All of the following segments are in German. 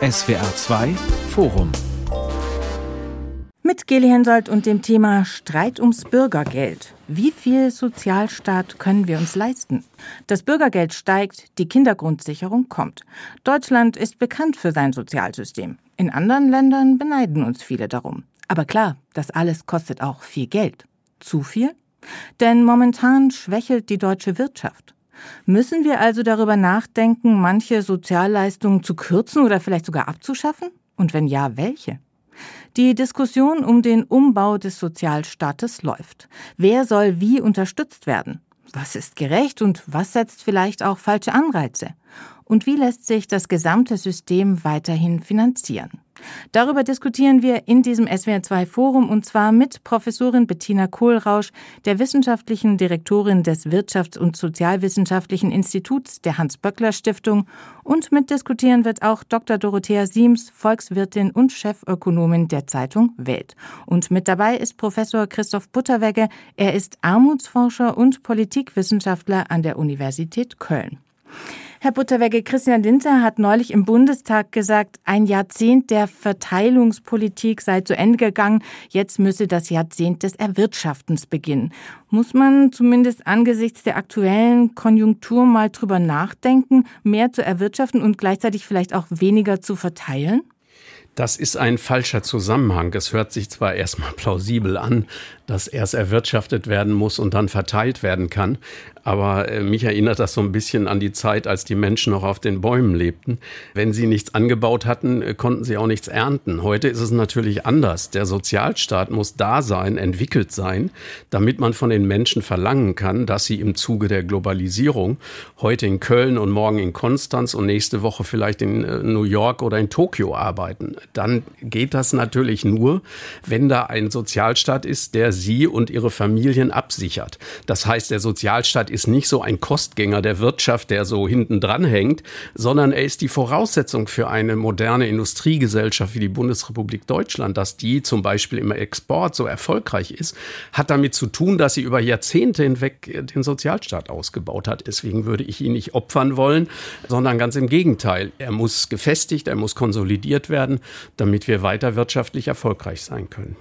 SWR 2 Forum mit Geli Hensoldt und dem Thema Streit ums Bürgergeld. Wie viel Sozialstaat können wir uns leisten? Das Bürgergeld steigt, die Kindergrundsicherung kommt. Deutschland ist bekannt für sein Sozialsystem. In anderen Ländern beneiden uns viele darum. Aber klar, das alles kostet auch viel Geld. Zu viel? Denn momentan schwächelt die deutsche Wirtschaft. Müssen wir also darüber nachdenken, manche Sozialleistungen zu kürzen oder vielleicht sogar abzuschaffen? Und wenn ja, welche? Die Diskussion um den Umbau des Sozialstaates läuft. Wer soll wie unterstützt werden? Was ist gerecht und was setzt vielleicht auch falsche Anreize? Und wie lässt sich das gesamte System weiterhin finanzieren? Darüber diskutieren wir in diesem SWR2 Forum und zwar mit Professorin Bettina Kohlrausch, der wissenschaftlichen Direktorin des Wirtschafts- und Sozialwissenschaftlichen Instituts der Hans-Böckler Stiftung und mitdiskutieren wird auch Dr. Dorothea Siems, Volkswirtin und Chefökonomin der Zeitung Welt. Und mit dabei ist Professor Christoph Butterwegge. Er ist Armutsforscher und Politikwissenschaftler an der Universität Köln. Herr Butterwegge, Christian Lindner hat neulich im Bundestag gesagt, ein Jahrzehnt der Verteilungspolitik sei zu Ende gegangen. Jetzt müsse das Jahrzehnt des Erwirtschaftens beginnen. Muss man zumindest angesichts der aktuellen Konjunktur mal drüber nachdenken, mehr zu erwirtschaften und gleichzeitig vielleicht auch weniger zu verteilen? Das ist ein falscher Zusammenhang. Es hört sich zwar erstmal plausibel an, dass erst erwirtschaftet werden muss und dann verteilt werden kann. Aber äh, mich erinnert das so ein bisschen an die Zeit, als die Menschen noch auf den Bäumen lebten. Wenn sie nichts angebaut hatten, äh, konnten sie auch nichts ernten. Heute ist es natürlich anders. Der Sozialstaat muss da sein, entwickelt sein, damit man von den Menschen verlangen kann, dass sie im Zuge der Globalisierung heute in Köln und morgen in Konstanz und nächste Woche vielleicht in äh, New York oder in Tokio arbeiten. Dann geht das natürlich nur, wenn da ein Sozialstaat ist, der sie und ihre Familien absichert. Das heißt, der Sozialstaat ist nicht so ein Kostgänger der Wirtschaft, der so hinten dran hängt, sondern er ist die Voraussetzung für eine moderne Industriegesellschaft wie die Bundesrepublik Deutschland, dass die zum Beispiel im Export so erfolgreich ist, hat damit zu tun, dass sie über Jahrzehnte hinweg den Sozialstaat ausgebaut hat. Deswegen würde ich ihn nicht opfern wollen, sondern ganz im Gegenteil. Er muss gefestigt, er muss konsolidiert werden, damit wir weiter wirtschaftlich erfolgreich sein können.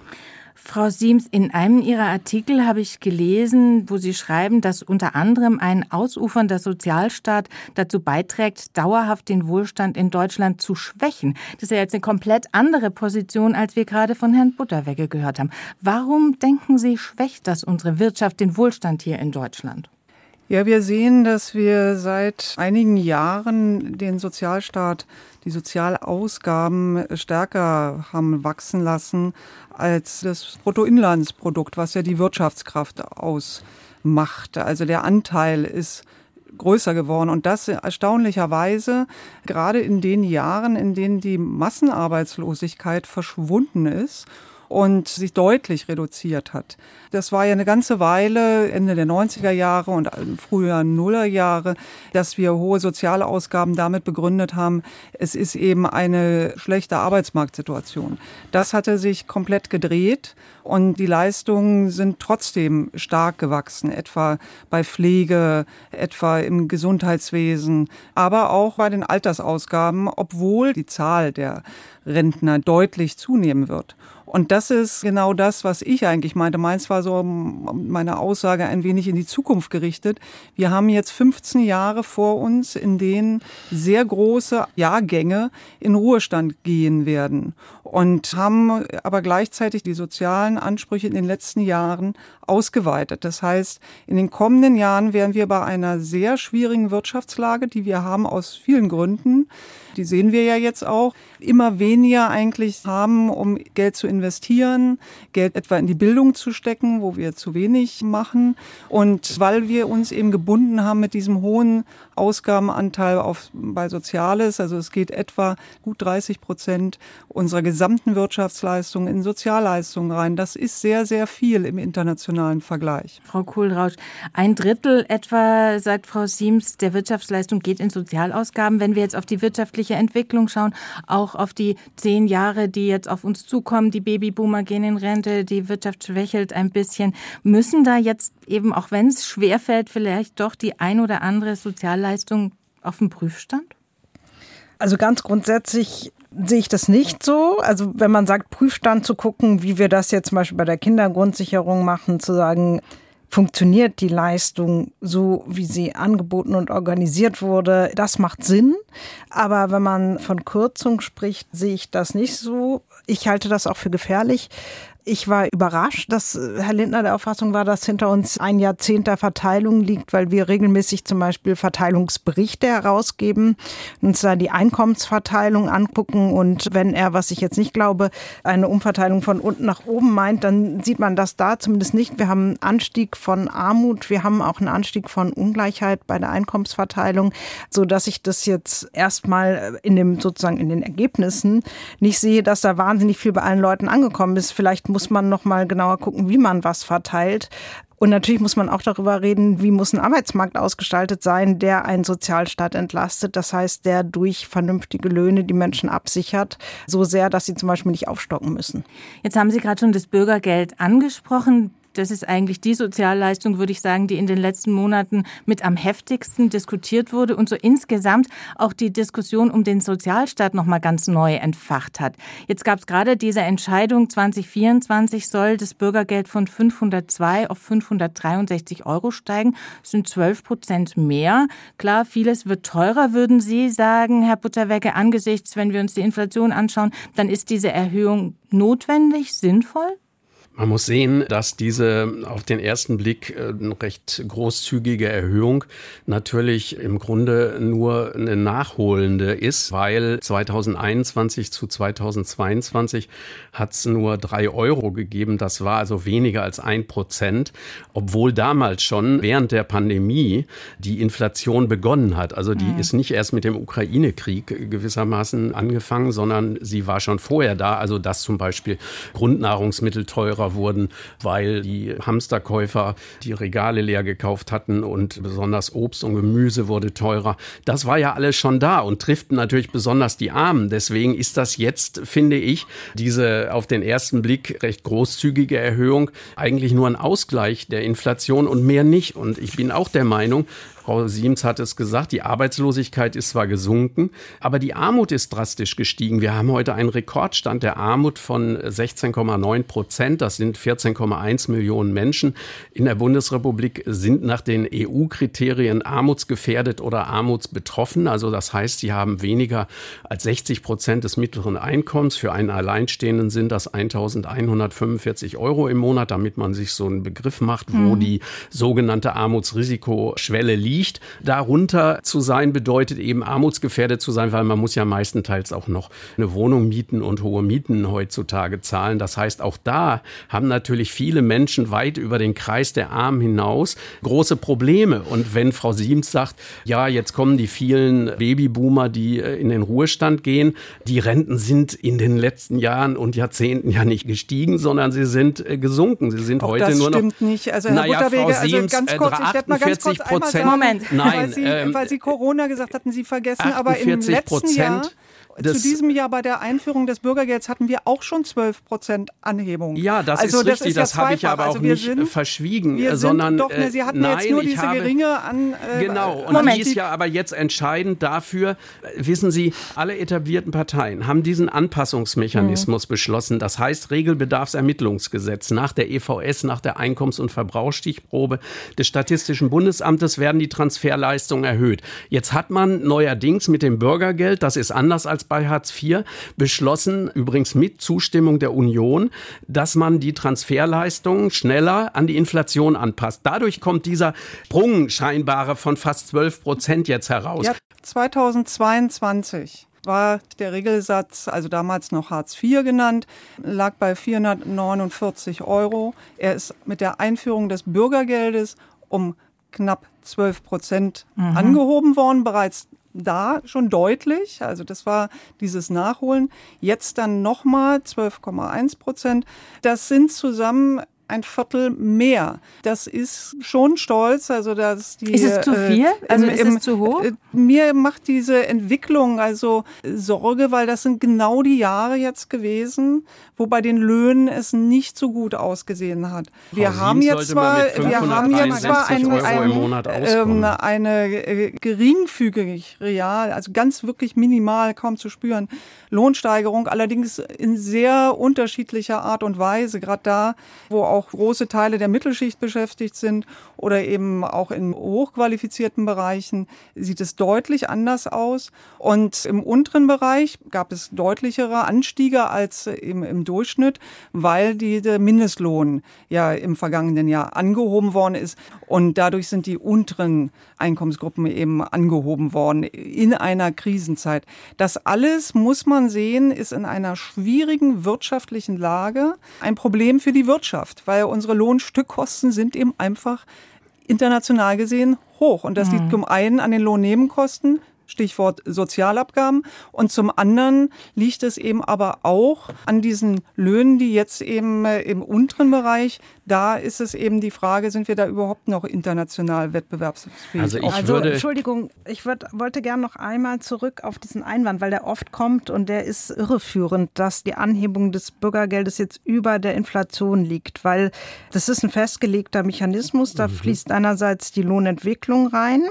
Frau Siems, in einem Ihrer Artikel habe ich gelesen, wo Sie schreiben, dass unter anderem ein ausufernder Sozialstaat dazu beiträgt, dauerhaft den Wohlstand in Deutschland zu schwächen. Das ist ja jetzt eine komplett andere Position, als wir gerade von Herrn Butterwegge gehört haben. Warum denken Sie, schwächt das unsere Wirtschaft, den Wohlstand hier in Deutschland? Ja, wir sehen, dass wir seit einigen Jahren den Sozialstaat, die Sozialausgaben stärker haben wachsen lassen als das Bruttoinlandsprodukt, was ja die Wirtschaftskraft ausmacht. Also der Anteil ist größer geworden und das erstaunlicherweise gerade in den Jahren, in denen die Massenarbeitslosigkeit verschwunden ist und sich deutlich reduziert hat. Das war ja eine ganze Weile, Ende der 90er Jahre und früher Nuller Jahre, dass wir hohe soziale Ausgaben damit begründet haben, es ist eben eine schlechte Arbeitsmarktsituation. Das hatte sich komplett gedreht und die Leistungen sind trotzdem stark gewachsen, etwa bei Pflege, etwa im Gesundheitswesen, aber auch bei den Altersausgaben, obwohl die Zahl der Rentner deutlich zunehmen wird. Und das ist genau das, was ich eigentlich meinte. Meins war so meine Aussage ein wenig in die Zukunft gerichtet. Wir haben jetzt 15 Jahre vor uns, in denen sehr große Jahrgänge in Ruhestand gehen werden und haben aber gleichzeitig die sozialen Ansprüche in den letzten Jahren ausgeweitet. Das heißt, in den kommenden Jahren werden wir bei einer sehr schwierigen Wirtschaftslage, die wir haben aus vielen Gründen, die sehen wir ja jetzt auch, immer weniger eigentlich haben, um Geld zu investieren, Geld etwa in die Bildung zu stecken, wo wir zu wenig machen. Und weil wir uns eben gebunden haben mit diesem hohen Ausgabenanteil auf, bei Soziales, also es geht etwa gut 30 Prozent unserer gesamten Wirtschaftsleistungen in Sozialleistungen rein. Das ist sehr, sehr viel im internationalen Vergleich. Frau Kohlrausch, ein Drittel etwa, sagt Frau Siems, der Wirtschaftsleistung geht in Sozialausgaben. Wenn wir jetzt auf die wirtschaftliche Entwicklung schauen, auch auch auf die zehn Jahre, die jetzt auf uns zukommen. Die Babyboomer gehen in Rente, die Wirtschaft schwächelt ein bisschen. Müssen da jetzt eben, auch wenn es schwerfällt, vielleicht doch die ein oder andere Sozialleistung auf den Prüfstand? Also ganz grundsätzlich sehe ich das nicht so. Also wenn man sagt, Prüfstand zu gucken, wie wir das jetzt zum Beispiel bei der Kindergrundsicherung machen, zu sagen, funktioniert die Leistung so, wie sie angeboten und organisiert wurde, das macht Sinn. Aber wenn man von Kürzung spricht, sehe ich das nicht so. Ich halte das auch für gefährlich, ich war überrascht, dass äh, Herr Lindner der Auffassung war, dass hinter uns ein Jahrzehnt der Verteilung liegt, weil wir regelmäßig zum Beispiel Verteilungsberichte herausgeben, uns da die Einkommensverteilung angucken und wenn er, was ich jetzt nicht glaube, eine Umverteilung von unten nach oben meint, dann sieht man das da zumindest nicht. Wir haben einen Anstieg von Armut, wir haben auch einen Anstieg von Ungleichheit bei der Einkommensverteilung, so dass ich das jetzt erstmal in dem sozusagen in den Ergebnissen nicht sehe, dass da wahnsinnig viel bei allen Leuten angekommen ist. Vielleicht muss man noch mal genauer gucken, wie man was verteilt. Und natürlich muss man auch darüber reden, wie muss ein Arbeitsmarkt ausgestaltet sein, der einen Sozialstaat entlastet. Das heißt, der durch vernünftige Löhne die Menschen absichert, so sehr, dass sie zum Beispiel nicht aufstocken müssen. Jetzt haben Sie gerade schon das Bürgergeld angesprochen das ist eigentlich die Sozialleistung, würde ich sagen, die in den letzten Monaten mit am heftigsten diskutiert wurde und so insgesamt auch die Diskussion um den Sozialstaat noch mal ganz neu entfacht hat. Jetzt gab es gerade diese Entscheidung, 2024 soll das Bürgergeld von 502 auf 563 Euro steigen. Das sind 12 Prozent mehr. Klar, vieles wird teurer, würden Sie sagen, Herr Butterwecke, angesichts, wenn wir uns die Inflation anschauen, dann ist diese Erhöhung notwendig, sinnvoll? Man muss sehen, dass diese auf den ersten Blick äh, recht großzügige Erhöhung natürlich im Grunde nur eine nachholende ist, weil 2021 zu 2022 hat es nur drei Euro gegeben. Das war also weniger als ein Prozent, obwohl damals schon während der Pandemie die Inflation begonnen hat. Also die mhm. ist nicht erst mit dem Ukraine-Krieg gewissermaßen angefangen, sondern sie war schon vorher da. Also dass zum Beispiel Grundnahrungsmittel teurer wurden, weil die Hamsterkäufer die Regale leer gekauft hatten und besonders Obst und Gemüse wurde teurer. Das war ja alles schon da und trifft natürlich besonders die Armen. Deswegen ist das jetzt, finde ich, diese auf den ersten Blick recht großzügige Erhöhung eigentlich nur ein Ausgleich der Inflation und mehr nicht. Und ich bin auch der Meinung, Frau Siems hat es gesagt, die Arbeitslosigkeit ist zwar gesunken, aber die Armut ist drastisch gestiegen. Wir haben heute einen Rekordstand der Armut von 16,9 Prozent. Das sind 14,1 Millionen Menschen in der Bundesrepublik sind nach den EU-Kriterien armutsgefährdet oder armutsbetroffen. Also das heißt, sie haben weniger als 60 Prozent des mittleren Einkommens. Für einen Alleinstehenden sind das 1145 Euro im Monat, damit man sich so einen Begriff macht, wo mhm. die sogenannte Armutsrisikoschwelle liegt liegt. Darunter zu sein bedeutet eben armutsgefährdet zu sein, weil man muss ja meistenteils auch noch eine Wohnung mieten und hohe Mieten heutzutage zahlen. Das heißt, auch da haben natürlich viele Menschen weit über den Kreis der Armen hinaus große Probleme. Und wenn Frau Siems sagt, ja, jetzt kommen die vielen Babyboomer, die äh, in den Ruhestand gehen, die Renten sind in den letzten Jahren und Jahrzehnten ja nicht gestiegen, sondern sie sind äh, gesunken. Sie sind auch heute nur noch. Das stimmt nicht. Also Herr naja, Butterwege, Frau Siems, also ganz kurz, ich werde mal ganz kurz Prozent, Moment. Nein. Weil Sie, ähm, weil Sie Corona gesagt hatten, Sie vergessen, aber im letzten Jahr zu diesem Jahr bei der Einführung des Bürgergelds hatten wir auch schon 12 Prozent Anhebung. Ja, das also ist das richtig. Ist ja das habe ich aber auch also nicht sind, verschwiegen, wir sondern doch, ne, Sie hatten nein, jetzt nur diese habe, geringe an. Äh, genau. Und Moment. die ist ja aber jetzt entscheidend dafür. Wissen Sie, alle etablierten Parteien haben diesen Anpassungsmechanismus mhm. beschlossen. Das heißt Regelbedarfsermittlungsgesetz nach der EVS, nach der Einkommens- und Verbrauchsstichprobe des Statistischen Bundesamtes werden die Transferleistungen erhöht. Jetzt hat man neuerdings mit dem Bürgergeld, das ist anders als bei Hartz IV beschlossen, übrigens mit Zustimmung der Union, dass man die Transferleistungen schneller an die Inflation anpasst. Dadurch kommt dieser Sprung scheinbare von fast 12 Prozent jetzt heraus. Ja, 2022 war der Regelsatz, also damals noch Hartz IV genannt, lag bei 449 Euro. Er ist mit der Einführung des Bürgergeldes um knapp 12 Prozent mhm. angehoben worden, bereits da schon deutlich. Also das war dieses Nachholen. Jetzt dann nochmal 12,1 Prozent. Das sind zusammen ein Viertel mehr. Das ist schon stolz. Also dass die, ist es zu äh, viel? Also im, ist es zu hoch? Äh, mir macht diese Entwicklung also Sorge, weil das sind genau die Jahre jetzt gewesen, wo bei den Löhnen es nicht so gut ausgesehen hat. Wir Frau haben Siems jetzt zwar, wir haben jetzt zwar 563 ein, ein, ähm, eine äh, geringfügig real, also ganz wirklich minimal, kaum zu spüren, Lohnsteigerung, allerdings in sehr unterschiedlicher Art und Weise, gerade da, wo auch große Teile der Mittelschicht beschäftigt sind oder eben auch in hochqualifizierten Bereichen, sieht es deutlich anders aus. Und im unteren Bereich gab es deutlichere Anstiege als im, im Durchschnitt, weil die, der Mindestlohn ja im vergangenen Jahr angehoben worden ist. Und dadurch sind die unteren Einkommensgruppen eben angehoben worden in einer Krisenzeit. Das alles muss man sehen, ist in einer schwierigen wirtschaftlichen Lage ein Problem für die Wirtschaft, weil unsere Lohnstückkosten sind eben einfach international gesehen hoch. Und das liegt zum einen an den Lohnnebenkosten, Stichwort Sozialabgaben. Und zum anderen liegt es eben aber auch an diesen Löhnen, die jetzt eben äh, im unteren Bereich, da ist es eben die Frage, sind wir da überhaupt noch international wettbewerbsfähig? Also ich Also, würde Entschuldigung, ich würd, wollte gern noch einmal zurück auf diesen Einwand, weil der oft kommt und der ist irreführend, dass die Anhebung des Bürgergeldes jetzt über der Inflation liegt, weil das ist ein festgelegter Mechanismus. Da fließt einerseits die Lohnentwicklung rein,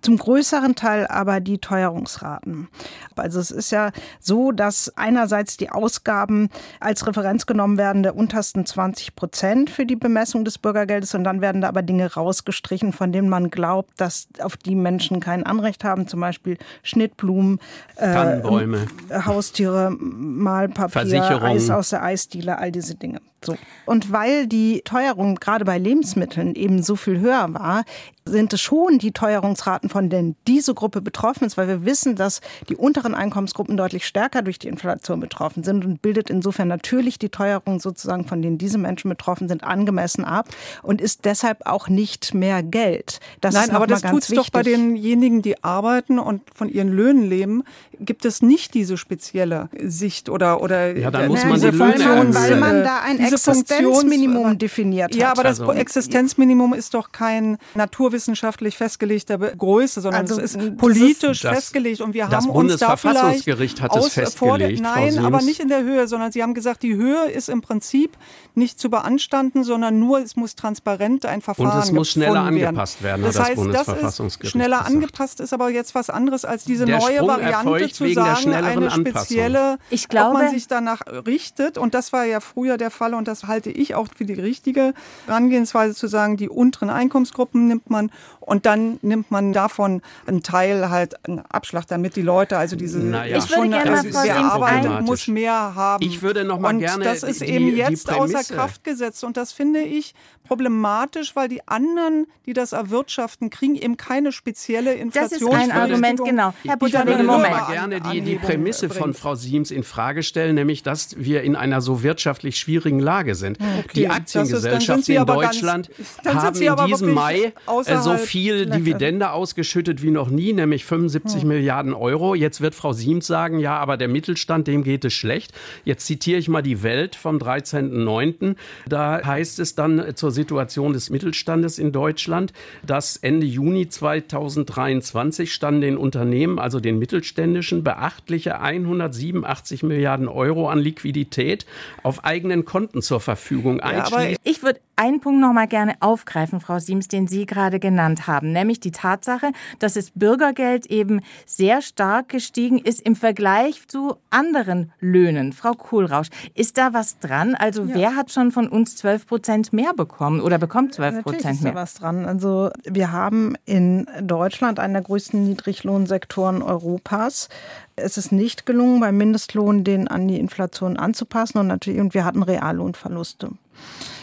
zum größeren Teil aber die Teuerungsraten. Also es ist ja so, dass einerseits die Ausgaben als Referenz genommen werden der untersten 20 Prozent für die Bemessung des Bürgergeldes und dann werden da aber Dinge rausgestrichen, von denen man glaubt, dass auf die Menschen kein Anrecht haben, zum Beispiel Schnittblumen, äh, Tannenbäume. Haustiere, Malpapier. Eis aus der Eisdiele, all diese Dinge. So. Und weil die Teuerung gerade bei Lebensmitteln eben so viel höher war, sind es schon die Teuerungsraten, von denen diese Gruppe betroffen ist, weil wir wissen, dass die unteren Einkommensgruppen deutlich stärker durch die Inflation betroffen sind und bildet insofern natürlich die Teuerung sozusagen, von denen diese Menschen betroffen sind, angemessen ab und ist deshalb auch nicht mehr Geld. Das Nein, ist aber das ganz tut's doch bei denjenigen, die arbeiten und von ihren Löhnen leben, gibt es nicht diese spezielle Sicht oder oder Ja, dann äh, muss man die Löhne weil man äh, da ein diese Existenzminimum Funktions- definiert hat. Ja, aber das Also- Existenzminimum ist doch kein naturwissenschaftlich festgelegter Größe, sondern Also, es ist politisch Das- festgelegt und wir das haben uns da vielleicht Bundesverfassungsgericht hat es der- festgelegt, Frau Nein, aber nicht in der Höhe, sondern Sie haben gesagt, die Höhe ist im Prinzip nicht zu beanstanden, sondern nur es muss transparent ein Verfahren Und es muss schneller werden. angepasst werden, Das hat das heißt, das ist schneller gesagt. angepasst ist aber jetzt was anderes als diese Der neue Sprung Variante zu der sagen, eine spezielle, Ich ob glaube- man sich danach richtet und das war ja früher der Fall und das halte ich auch für die richtige Herangehensweise zu sagen, die unteren Einkommensgruppen nimmt man und dann nimmt man davon einen Teil halt einen Abschlag, damit die Leute also diese Naja. Ich würde gerne mal Siems arbeitet, muss mehr haben. Ich würde noch mal und gerne das ist die- eben jetzt außer Kraft gesetzt und das finde ich problematisch, weil die anderen, die das erwirtschaften, kriegen eben keine spezielle Das ist Inflation. ein Argument, genau. Herr Ich Butterling, würde noch mal gerne die, die Prämisse von. Frau Siems in Frage stellen, nämlich, dass wir in einer so wirtschaftlich schwierigen Lage sind. Die das ist- dann sind Aktiengesellschaften in ganz- Deutschland sind haben in diesem Mai äh, so viel Dividende ausgeschüttet wie noch nie, nämlich 75 Milliarden Euro. Jetzt wird Frau Siems sagen, ja, aber der Mittelstand, dem geht es schlecht. Jetzt zitiere ich mal die Welt vom 13.09. Da heißt es dann zur Situation des Mittelstandes in Deutschland, dass Ende Juni 2023 standen den Unternehmen, also den mittelständischen, beachtliche 187 Milliarden Euro an Liquidität auf eigenen Konten zur Verfügung. aber einschließlich Ich würde einen Punkt noch mal gerne aufgreifen, Frau Siems, den Sie gerade genannt haben, nämlich die Tatsache, dass das Bürgergeld eben sehr stark gestiegen ist im Vergleich zu anderen Löhnen. Frau Kohlrausch, ist da was dran? Also wer hat schon von uns 12 Prozent mehr bekommen oder bekommt 12 Natürlich Prozent ist da mehr? was dran. Also wir haben in Deutschland einen der größten Niedriglohnsektoren Europas. Es ist nicht gelungen, beim Mindestlohn den an die Inflation anzupassen und natürlich und wir hatten Reallohnverluste.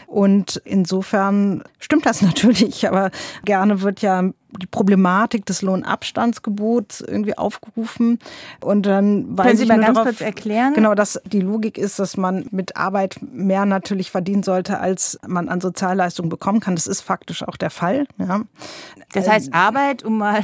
Und insofern stimmt das natürlich, aber gerne wird ja die Problematik des Lohnabstandsgebots irgendwie aufgerufen und dann Können Sie mal ganz darauf, kurz erklären? Genau, dass die Logik ist, dass man mit Arbeit mehr natürlich verdienen sollte, als man an Sozialleistungen bekommen kann. Das ist faktisch auch der Fall. Ja. Das heißt, Arbeit, um mal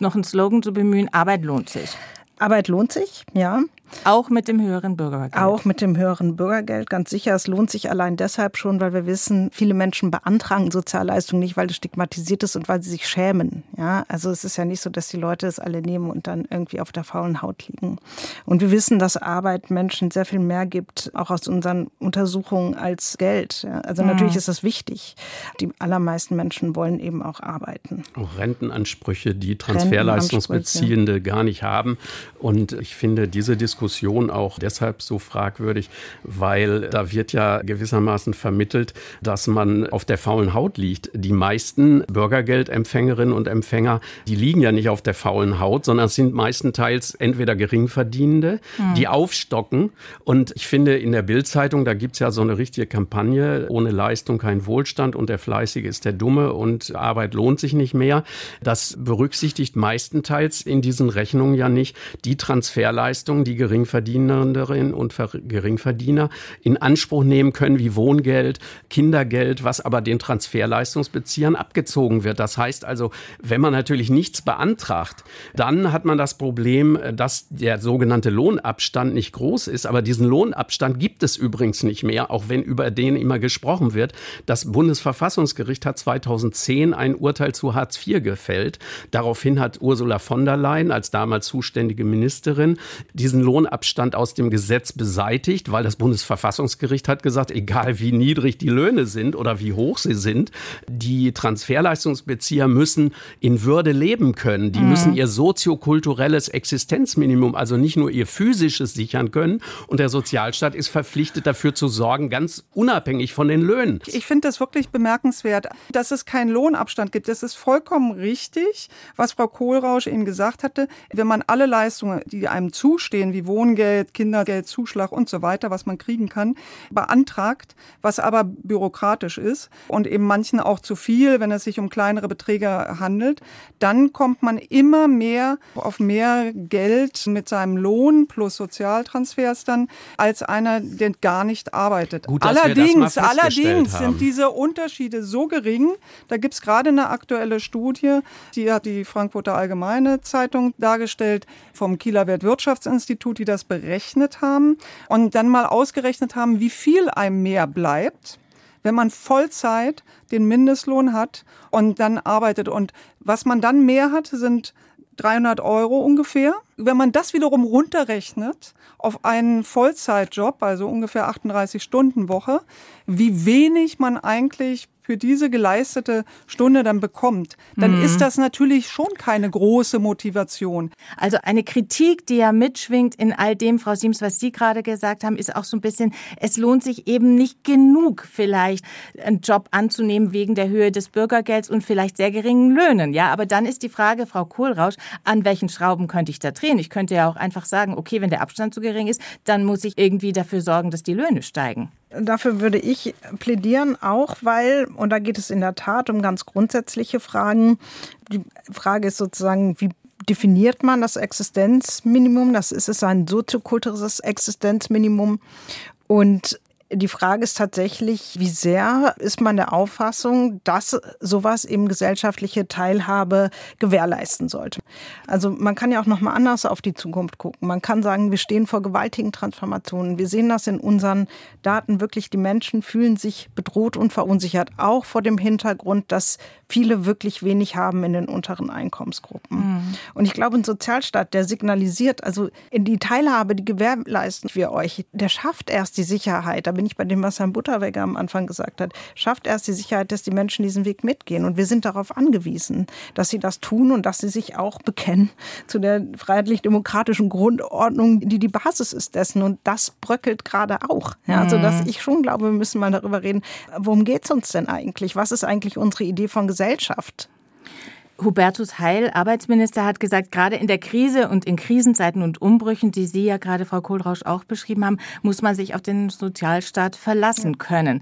noch einen Slogan zu bemühen, Arbeit lohnt sich. Arbeit lohnt sich, ja. Auch mit dem höheren Bürgergeld. Auch mit dem höheren Bürgergeld, ganz sicher. Es lohnt sich allein deshalb schon, weil wir wissen, viele Menschen beantragen Sozialleistungen nicht, weil es stigmatisiert ist und weil sie sich schämen. Ja, also es ist ja nicht so, dass die Leute es alle nehmen und dann irgendwie auf der faulen Haut liegen. Und wir wissen, dass Arbeit Menschen sehr viel mehr gibt, auch aus unseren Untersuchungen als Geld. Ja, also mhm. natürlich ist das wichtig. Die allermeisten Menschen wollen eben auch arbeiten. Auch Rentenansprüche, die Transferleistungsbeziehende gar nicht haben. Und ich finde diese Diskussion Diskussion auch deshalb so fragwürdig, weil da wird ja gewissermaßen vermittelt, dass man auf der faulen Haut liegt. Die meisten Bürgergeldempfängerinnen und Empfänger, die liegen ja nicht auf der faulen Haut, sondern es sind meistenteils entweder Geringverdienende, hm. die aufstocken. Und ich finde, in der Bildzeitung, da gibt es ja so eine richtige Kampagne, ohne Leistung kein Wohlstand und der Fleißige ist der Dumme und Arbeit lohnt sich nicht mehr. Das berücksichtigt meistenteils in diesen Rechnungen ja nicht die Transferleistungen, die Geringverdienerinnen und Geringverdiener in Anspruch nehmen können, wie Wohngeld, Kindergeld, was aber den Transferleistungsbeziehern abgezogen wird. Das heißt also, wenn man natürlich nichts beantragt, dann hat man das Problem, dass der sogenannte Lohnabstand nicht groß ist. Aber diesen Lohnabstand gibt es übrigens nicht mehr, auch wenn über den immer gesprochen wird. Das Bundesverfassungsgericht hat 2010 ein Urteil zu Hartz IV gefällt. Daraufhin hat Ursula von der Leyen als damals zuständige Ministerin diesen Lohn Lohnabstand aus dem Gesetz beseitigt, weil das Bundesverfassungsgericht hat gesagt, egal wie niedrig die Löhne sind oder wie hoch sie sind, die Transferleistungsbezieher müssen in Würde leben können. Die mhm. müssen ihr soziokulturelles Existenzminimum, also nicht nur ihr physisches sichern können. Und der Sozialstaat ist verpflichtet dafür zu sorgen, ganz unabhängig von den Löhnen. Ich finde das wirklich bemerkenswert, dass es keinen Lohnabstand gibt. Das ist vollkommen richtig, was Frau Kohlrausch eben gesagt hatte. Wenn man alle Leistungen, die einem zustehen, wie Wohngeld, Kindergeld, Zuschlag und so weiter, was man kriegen kann, beantragt, was aber bürokratisch ist und eben manchen auch zu viel, wenn es sich um kleinere Beträge handelt, dann kommt man immer mehr auf mehr Geld mit seinem Lohn plus Sozialtransfers dann als einer, der gar nicht arbeitet. Gut, allerdings, allerdings sind diese Unterschiede so gering. Da gibt es gerade eine aktuelle Studie, die hat die Frankfurter Allgemeine Zeitung dargestellt vom Kieler Weltwirtschaftsinstitut Institut, die das berechnet haben und dann mal ausgerechnet haben, wie viel einem mehr bleibt, wenn man Vollzeit den Mindestlohn hat und dann arbeitet. Und was man dann mehr hat, sind 300 Euro ungefähr. Wenn man das wiederum runterrechnet auf einen Vollzeitjob, also ungefähr 38 Stunden Woche, wie wenig man eigentlich für diese geleistete Stunde dann bekommt, dann mhm. ist das natürlich schon keine große Motivation. Also eine Kritik, die ja mitschwingt in all dem, Frau Siems, was Sie gerade gesagt haben, ist auch so ein bisschen, es lohnt sich eben nicht genug vielleicht einen Job anzunehmen wegen der Höhe des Bürgergelds und vielleicht sehr geringen Löhnen. Ja, aber dann ist die Frage, Frau Kohlrausch, an welchen Schrauben könnte ich da drehen? Ich könnte ja auch einfach sagen, okay, wenn der Abstand zu gering ist, dann muss ich irgendwie dafür sorgen, dass die Löhne steigen. Dafür würde ich plädieren, auch weil, und da geht es in der Tat um ganz grundsätzliche Fragen. Die Frage ist sozusagen, wie definiert man das Existenzminimum? Das ist es ein soziokulturelles Existenzminimum. Und die Frage ist tatsächlich, wie sehr ist man der Auffassung, dass sowas eben gesellschaftliche Teilhabe gewährleisten sollte. Also man kann ja auch noch mal anders auf die Zukunft gucken. Man kann sagen, wir stehen vor gewaltigen Transformationen. Wir sehen das in unseren Daten wirklich. Die Menschen fühlen sich bedroht und verunsichert, auch vor dem Hintergrund, dass viele wirklich wenig haben in den unteren Einkommensgruppen. Mhm. Und ich glaube, ein Sozialstaat, der signalisiert, also in die Teilhabe, die gewährleisten wir euch, der schafft erst die Sicherheit. Da bin ich bei dem, was Herr Butterweger am Anfang gesagt hat, schafft erst die Sicherheit, dass die Menschen diesen Weg mitgehen. Und wir sind darauf angewiesen, dass sie das tun und dass sie sich auch bekennen zu der freiheitlich-demokratischen Grundordnung, die die Basis ist dessen. Und das bröckelt gerade auch. Ja, also, dass mhm. ich schon glaube, wir müssen mal darüber reden, worum geht es uns denn eigentlich? Was ist eigentlich unsere Idee von Gesellschaft? Hubertus Heil, Arbeitsminister, hat gesagt, gerade in der Krise und in Krisenzeiten und Umbrüchen, die Sie ja gerade, Frau Kohlrausch, auch beschrieben haben, muss man sich auf den Sozialstaat verlassen können.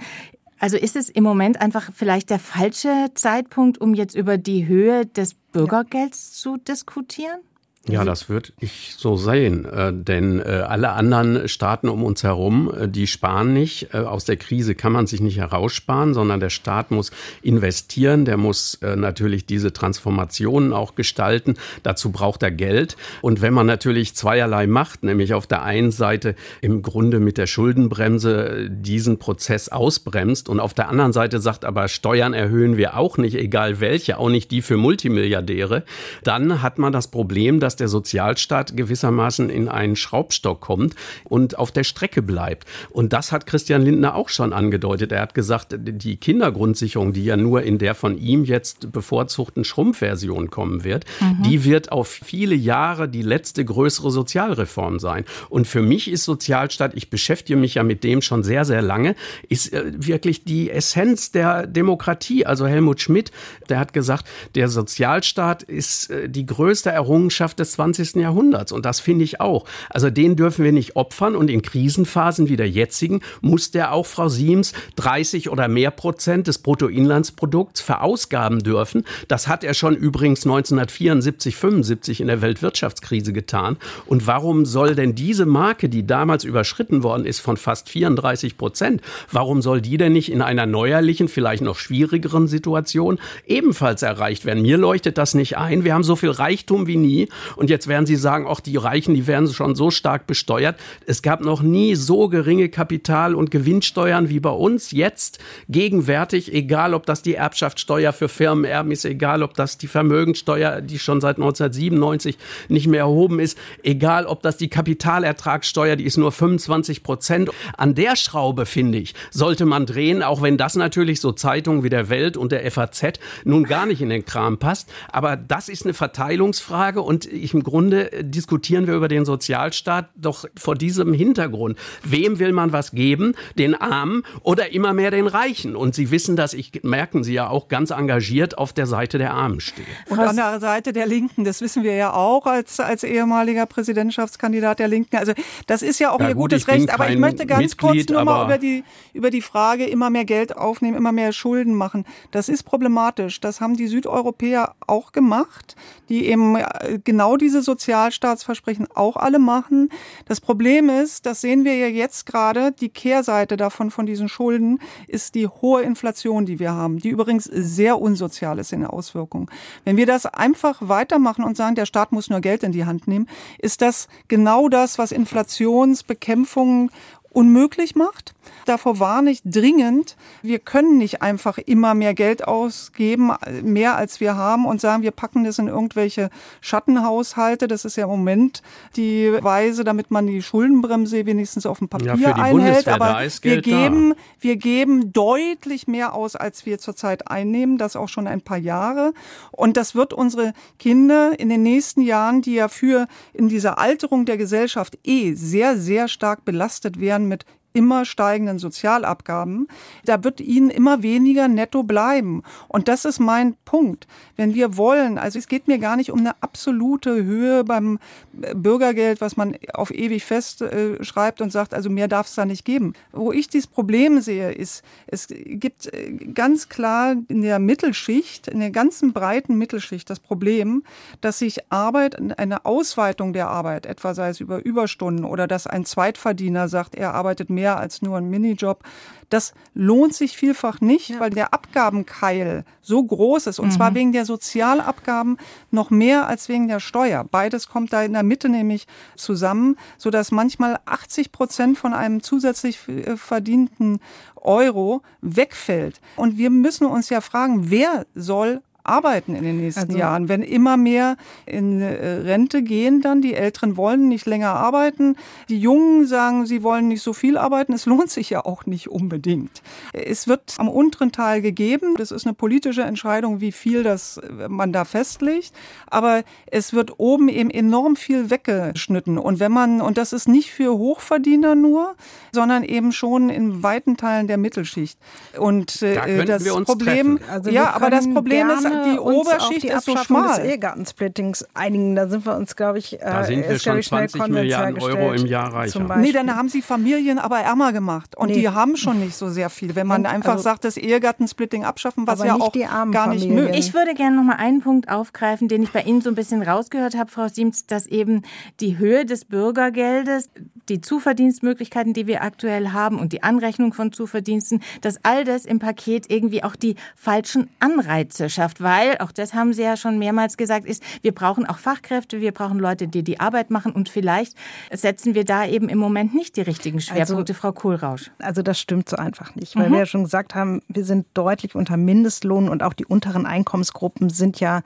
Also ist es im Moment einfach vielleicht der falsche Zeitpunkt, um jetzt über die Höhe des Bürgergelds zu diskutieren? Ja, das würde ich so sehen, äh, denn äh, alle anderen Staaten um uns herum, äh, die sparen nicht. Äh, aus der Krise kann man sich nicht heraussparen, sondern der Staat muss investieren, der muss äh, natürlich diese Transformationen auch gestalten. Dazu braucht er Geld. Und wenn man natürlich zweierlei macht, nämlich auf der einen Seite im Grunde mit der Schuldenbremse äh, diesen Prozess ausbremst und auf der anderen Seite sagt, aber Steuern erhöhen wir auch nicht, egal welche, auch nicht die für Multimilliardäre, dann hat man das Problem, dass dass der Sozialstaat gewissermaßen in einen Schraubstock kommt und auf der Strecke bleibt. Und das hat Christian Lindner auch schon angedeutet. Er hat gesagt, die Kindergrundsicherung, die ja nur in der von ihm jetzt bevorzugten Schrumpfversion kommen wird, mhm. die wird auf viele Jahre die letzte größere Sozialreform sein. Und für mich ist Sozialstaat, ich beschäftige mich ja mit dem schon sehr, sehr lange, ist äh, wirklich die Essenz der Demokratie. Also Helmut Schmidt, der hat gesagt, der Sozialstaat ist äh, die größte Errungenschaft des 20. Jahrhunderts. Und das finde ich auch. Also den dürfen wir nicht opfern. Und in Krisenphasen wie der jetzigen muss der auch, Frau Siems, 30 oder mehr Prozent des Bruttoinlandsprodukts verausgaben dürfen. Das hat er schon übrigens 1974, 75 in der Weltwirtschaftskrise getan. Und warum soll denn diese Marke, die damals überschritten worden ist von fast 34 Prozent, warum soll die denn nicht in einer neuerlichen, vielleicht noch schwierigeren Situation ebenfalls erreicht werden? Mir leuchtet das nicht ein. Wir haben so viel Reichtum wie nie und jetzt werden Sie sagen, auch die Reichen, die werden schon so stark besteuert. Es gab noch nie so geringe Kapital- und Gewinnsteuern wie bei uns jetzt gegenwärtig, egal ob das die Erbschaftssteuer für Firmenerben ist, egal ob das die Vermögensteuer, die schon seit 1997 nicht mehr erhoben ist, egal ob das die Kapitalertragssteuer, die ist nur 25 Prozent. An der Schraube, finde ich, sollte man drehen, auch wenn das natürlich so Zeitungen wie der Welt und der FAZ nun gar nicht in den Kram passt. Aber das ist eine Verteilungsfrage und ich, im Grunde diskutieren wir über den Sozialstaat doch vor diesem Hintergrund. Wem will man was geben? Den Armen oder immer mehr den Reichen? Und Sie wissen das, ich merken Sie ja auch ganz engagiert auf der Seite der Armen stehen. Und an der Seite der Linken, das wissen wir ja auch als, als ehemaliger Präsidentschaftskandidat der Linken. Also das ist ja auch ja, Ihr gut, gutes Recht. Aber ich möchte ganz Mitglied, kurz nur mal über die, über die Frage, immer mehr Geld aufnehmen, immer mehr Schulden machen. Das ist problematisch. Das haben die Südeuropäer auch gemacht, die eben genau diese Sozialstaatsversprechen auch alle machen. Das Problem ist, das sehen wir ja jetzt gerade, die Kehrseite davon, von diesen Schulden, ist die hohe Inflation, die wir haben, die übrigens sehr unsozial ist in der Auswirkung. Wenn wir das einfach weitermachen und sagen, der Staat muss nur Geld in die Hand nehmen, ist das genau das, was Inflationsbekämpfung unmöglich macht. Davor warne ich dringend. Wir können nicht einfach immer mehr Geld ausgeben, mehr als wir haben und sagen, wir packen das in irgendwelche Schattenhaushalte. Das ist ja im Moment die Weise, damit man die Schuldenbremse wenigstens auf dem Papier ja, einhält. Aber wir geben, wir geben deutlich mehr aus, als wir zurzeit einnehmen. Das auch schon ein paar Jahre. Und das wird unsere Kinder in den nächsten Jahren, die ja für in dieser Alterung der Gesellschaft eh sehr, sehr stark belastet werden mit immer steigenden Sozialabgaben, da wird ihnen immer weniger netto bleiben. Und das ist mein Punkt. Wenn wir wollen, also es geht mir gar nicht um eine absolute Höhe beim Bürgergeld, was man auf ewig festschreibt äh, und sagt, also mehr darf es da nicht geben. Wo ich dieses Problem sehe, ist, es gibt äh, ganz klar in der Mittelschicht, in der ganzen breiten Mittelschicht das Problem, dass sich Arbeit, eine Ausweitung der Arbeit, etwa sei es über Überstunden oder dass ein Zweitverdiener sagt, er arbeitet mehr mehr als nur ein Minijob. Das lohnt sich vielfach nicht, ja. weil der Abgabenkeil so groß ist. Und mhm. zwar wegen der Sozialabgaben noch mehr als wegen der Steuer. Beides kommt da in der Mitte nämlich zusammen, sodass manchmal 80 Prozent von einem zusätzlich äh, verdienten Euro wegfällt. Und wir müssen uns ja fragen, wer soll arbeiten in den nächsten also, Jahren. Wenn immer mehr in äh, Rente gehen, dann die Älteren wollen nicht länger arbeiten. Die Jungen sagen, sie wollen nicht so viel arbeiten. Es lohnt sich ja auch nicht unbedingt. Es wird am unteren Teil gegeben. Das ist eine politische Entscheidung, wie viel das äh, man da festlegt. Aber es wird oben eben enorm viel weggeschnitten. Und wenn man, und das ist nicht für Hochverdiener nur, sondern eben schon in weiten Teilen der Mittelschicht. Und äh, da das Problem, also ja, aber das Problem ist die Oberschicht ist so schmal. des Ehegattensplittings einigen, da sind wir uns, glaube ich, da sind wir schon 20 Milliarden Euro im Jahr reicher. Nee, dann haben sie Familien aber ärmer gemacht und nee. die haben schon nicht so sehr viel. Wenn man einfach also, sagt, das Ehegattensplitting abschaffen, was ja auch gar nicht möglich ist. Ich würde gerne noch mal einen Punkt aufgreifen, den ich bei Ihnen so ein bisschen rausgehört habe, Frau Siems, dass eben die Höhe des Bürgergeldes, die Zuverdienstmöglichkeiten, die wir aktuell haben und die Anrechnung von Zuverdiensten, dass all das im Paket irgendwie auch die falschen Anreize schafft, weil, auch das haben Sie ja schon mehrmals gesagt, ist, wir brauchen auch Fachkräfte, wir brauchen Leute, die die Arbeit machen und vielleicht setzen wir da eben im Moment nicht die richtigen also Schwerpunkte, also, Frau Kohlrausch. Also das stimmt so einfach nicht, weil mhm. wir ja schon gesagt haben, wir sind deutlich unter Mindestlohn und auch die unteren Einkommensgruppen sind ja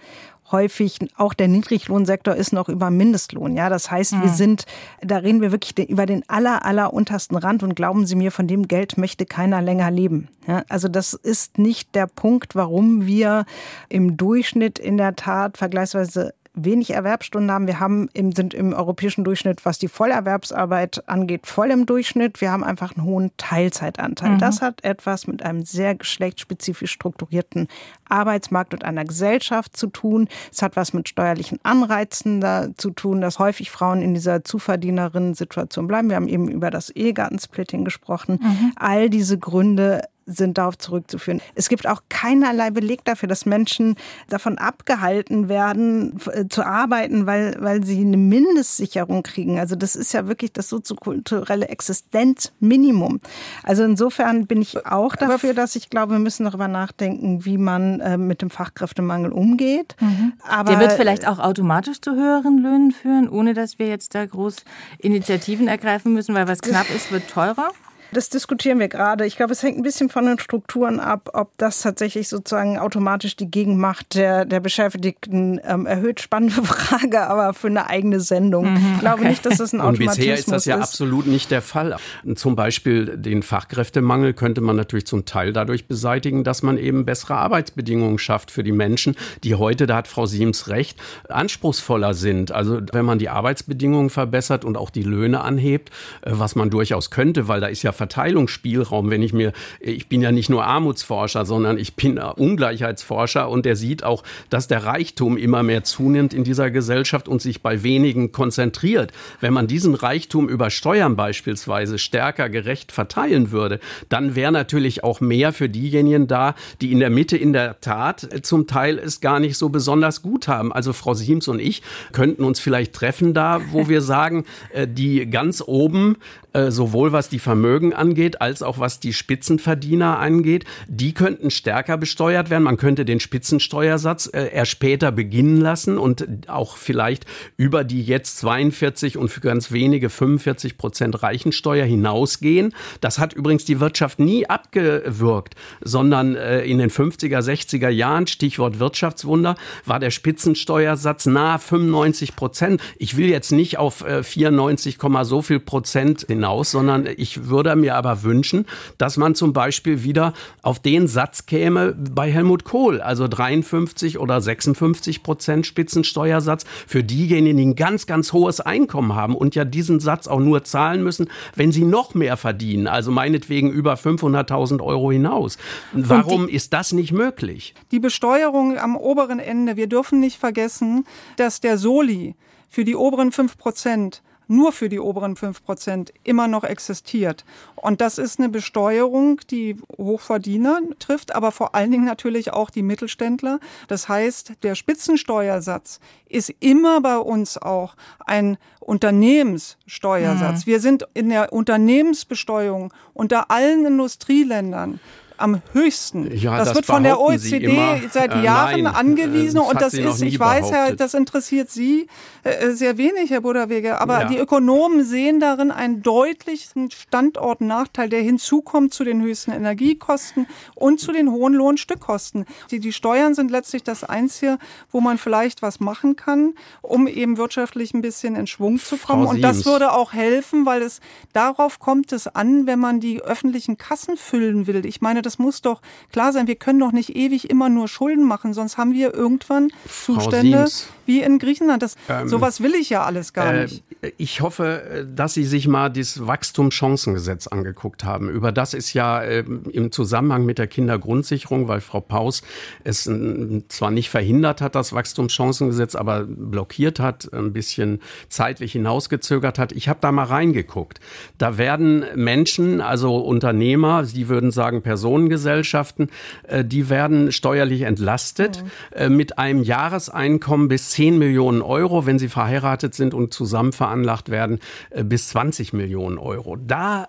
häufig auch der Niedriglohnsektor ist noch über Mindestlohn. Ja, das heißt, wir hm. sind, da reden wir wirklich über den aller, aller untersten Rand und glauben Sie mir, von dem Geld möchte keiner länger leben. Ja, also das ist nicht der Punkt, warum wir im Durchschnitt in der Tat vergleichsweise wenig Erwerbsstunden haben. Wir haben im, sind im europäischen Durchschnitt, was die Vollerwerbsarbeit angeht, voll im Durchschnitt. Wir haben einfach einen hohen Teilzeitanteil. Mhm. Das hat etwas mit einem sehr geschlechtsspezifisch strukturierten Arbeitsmarkt und einer Gesellschaft zu tun. Es hat was mit steuerlichen Anreizen da zu tun, dass häufig Frauen in dieser Zuverdienerinnen-Situation bleiben. Wir haben eben über das Ehegattensplitting gesprochen. Mhm. All diese Gründe sind darauf zurückzuführen. Es gibt auch keinerlei Beleg dafür, dass Menschen davon abgehalten werden, äh, zu arbeiten, weil, weil sie eine Mindestsicherung kriegen. Also das ist ja wirklich das soziokulturelle Existenzminimum. Also insofern bin ich auch dafür, dass ich glaube, wir müssen darüber nachdenken, wie man äh, mit dem Fachkräftemangel umgeht. Mhm. Aber Der wird vielleicht auch automatisch zu höheren Löhnen führen, ohne dass wir jetzt da groß Initiativen ergreifen müssen, weil was knapp ist, wird teurer. Das diskutieren wir gerade. Ich glaube, es hängt ein bisschen von den Strukturen ab, ob das tatsächlich sozusagen automatisch die Gegenmacht der, der Beschäftigten ähm, erhöht. Spannende Frage, aber für eine eigene Sendung. Mhm, ich glaube okay. nicht, dass das ein Automatismus ist. Und bisher ist das ja ist. absolut nicht der Fall. Zum Beispiel den Fachkräftemangel könnte man natürlich zum Teil dadurch beseitigen, dass man eben bessere Arbeitsbedingungen schafft für die Menschen, die heute, da hat Frau Siems recht, anspruchsvoller sind. Also wenn man die Arbeitsbedingungen verbessert und auch die Löhne anhebt, äh, was man durchaus könnte, weil da ist ja Verteilungsspielraum, wenn ich mir, ich bin ja nicht nur Armutsforscher, sondern ich bin Ungleichheitsforscher und der sieht auch, dass der Reichtum immer mehr zunimmt in dieser Gesellschaft und sich bei wenigen konzentriert. Wenn man diesen Reichtum über Steuern beispielsweise stärker gerecht verteilen würde, dann wäre natürlich auch mehr für diejenigen da, die in der Mitte in der Tat zum Teil es gar nicht so besonders gut haben. Also Frau Siems und ich könnten uns vielleicht treffen da, wo wir sagen, äh, die ganz oben, äh, sowohl was die Vermögen angeht, als auch was die Spitzenverdiener angeht, die könnten stärker besteuert werden. Man könnte den Spitzensteuersatz äh, erst später beginnen lassen und auch vielleicht über die jetzt 42 und für ganz wenige 45 Prozent Reichensteuer hinausgehen. Das hat übrigens die Wirtschaft nie abgewürgt, sondern äh, in den 50er, 60er Jahren, Stichwort Wirtschaftswunder, war der Spitzensteuersatz nahe 95 Prozent. Ich will jetzt nicht auf 94, so viel Prozent hinaus, sondern ich würde mir aber wünschen, dass man zum Beispiel wieder auf den Satz käme bei Helmut Kohl, also 53 oder 56 Prozent Spitzensteuersatz für diejenigen, die ein ganz, ganz hohes Einkommen haben und ja diesen Satz auch nur zahlen müssen, wenn sie noch mehr verdienen, also meinetwegen über 500.000 Euro hinaus. Warum die, ist das nicht möglich? Die Besteuerung am oberen Ende, wir dürfen nicht vergessen, dass der Soli für die oberen 5 Prozent nur für die oberen fünf Prozent immer noch existiert. Und das ist eine Besteuerung, die Hochverdiener trifft, aber vor allen Dingen natürlich auch die Mittelständler. Das heißt, der Spitzensteuersatz ist immer bei uns auch ein Unternehmenssteuersatz. Mhm. Wir sind in der Unternehmensbesteuerung unter allen Industrieländern am höchsten. Ja, das, das wird von der OECD seit äh, Jahren nein, angewiesen und das ist, ich weiß, Herr, das interessiert Sie äh, sehr wenig, Herr Buderwege, aber ja. die Ökonomen sehen darin einen deutlichen Standortnachteil, der hinzukommt zu den höchsten Energiekosten und zu den hohen Lohnstückkosten. Die, die Steuern sind letztlich das Einzige, wo man vielleicht was machen kann, um eben wirtschaftlich ein bisschen in Schwung zu kommen. und das würde auch helfen, weil es darauf kommt es an, wenn man die öffentlichen Kassen füllen will. Ich meine, das muss doch klar sein. Wir können doch nicht ewig immer nur Schulden machen, sonst haben wir irgendwann Zustände, wie in Griechenland. Das, ähm, sowas will ich ja alles gar äh, nicht. Ich hoffe, dass Sie sich mal das Wachstumschancengesetz angeguckt haben. Über das ist ja äh, im Zusammenhang mit der Kindergrundsicherung, weil Frau Paus es äh, zwar nicht verhindert hat, das Wachstumschancengesetz, aber blockiert hat, ein bisschen zeitlich hinausgezögert hat. Ich habe da mal reingeguckt. Da werden Menschen, also Unternehmer, Sie würden sagen Personengesellschaften, äh, die werden steuerlich entlastet mhm. Äh, mit einem Jahreseinkommen bis 10 Millionen Euro, wenn sie verheiratet sind und zusammen veranlagt werden, äh, bis 20 Millionen Euro. Da